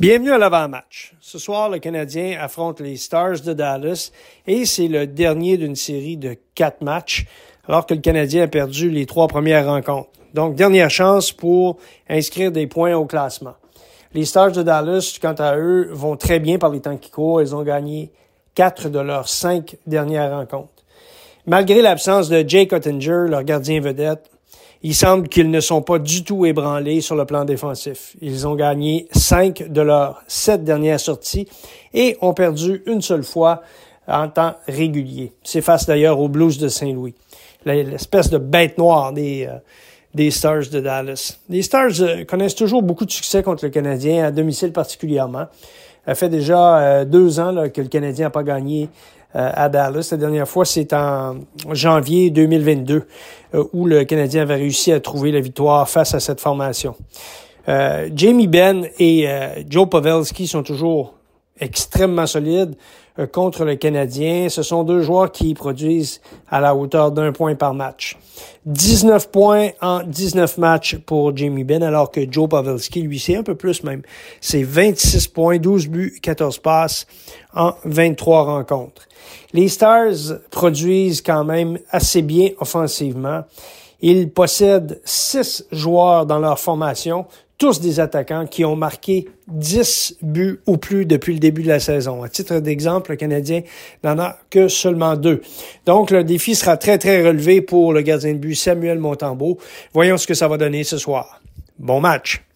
Bienvenue à l'avant-match. Ce soir, le Canadien affronte les Stars de Dallas et c'est le dernier d'une série de quatre matchs alors que le Canadien a perdu les trois premières rencontres. Donc, dernière chance pour inscrire des points au classement. Les Stars de Dallas, quant à eux, vont très bien par les temps qui courent. Ils ont gagné quatre de leurs cinq dernières rencontres. Malgré l'absence de Jake Ottinger, leur gardien vedette, il semble qu'ils ne sont pas du tout ébranlés sur le plan défensif. Ils ont gagné cinq de leurs sept dernières sorties et ont perdu une seule fois en temps régulier. C'est face d'ailleurs aux Blues de Saint-Louis. L'espèce de bête noire des, euh, des Stars de Dallas. Les Stars euh, connaissent toujours beaucoup de succès contre le Canadien, à domicile particulièrement. Ça fait déjà euh, deux ans là, que le Canadien n'a pas gagné euh, à Dallas. La dernière fois, c'est en janvier 2022 euh, où le Canadien avait réussi à trouver la victoire face à cette formation. Jamie Benn et Joe Pavelski sont toujours extrêmement solides contre le Canadien. Ce sont deux joueurs qui produisent à la hauteur d'un point par match. 19 points en 19 matchs pour Jamie Benn, alors que Joe Pavelski, lui, c'est un peu plus même. C'est 26 points, 12 buts, 14 passes en 23 rencontres. Les Stars produisent quand même assez bien offensivement. Ils possèdent six joueurs dans leur formation, tous des attaquants qui ont marqué 10 buts ou plus depuis le début de la saison. À titre d'exemple, le Canadien n'en a que seulement deux. Donc, le défi sera très, très relevé pour le gardien de but Samuel Montembeau. Voyons ce que ça va donner ce soir. Bon match!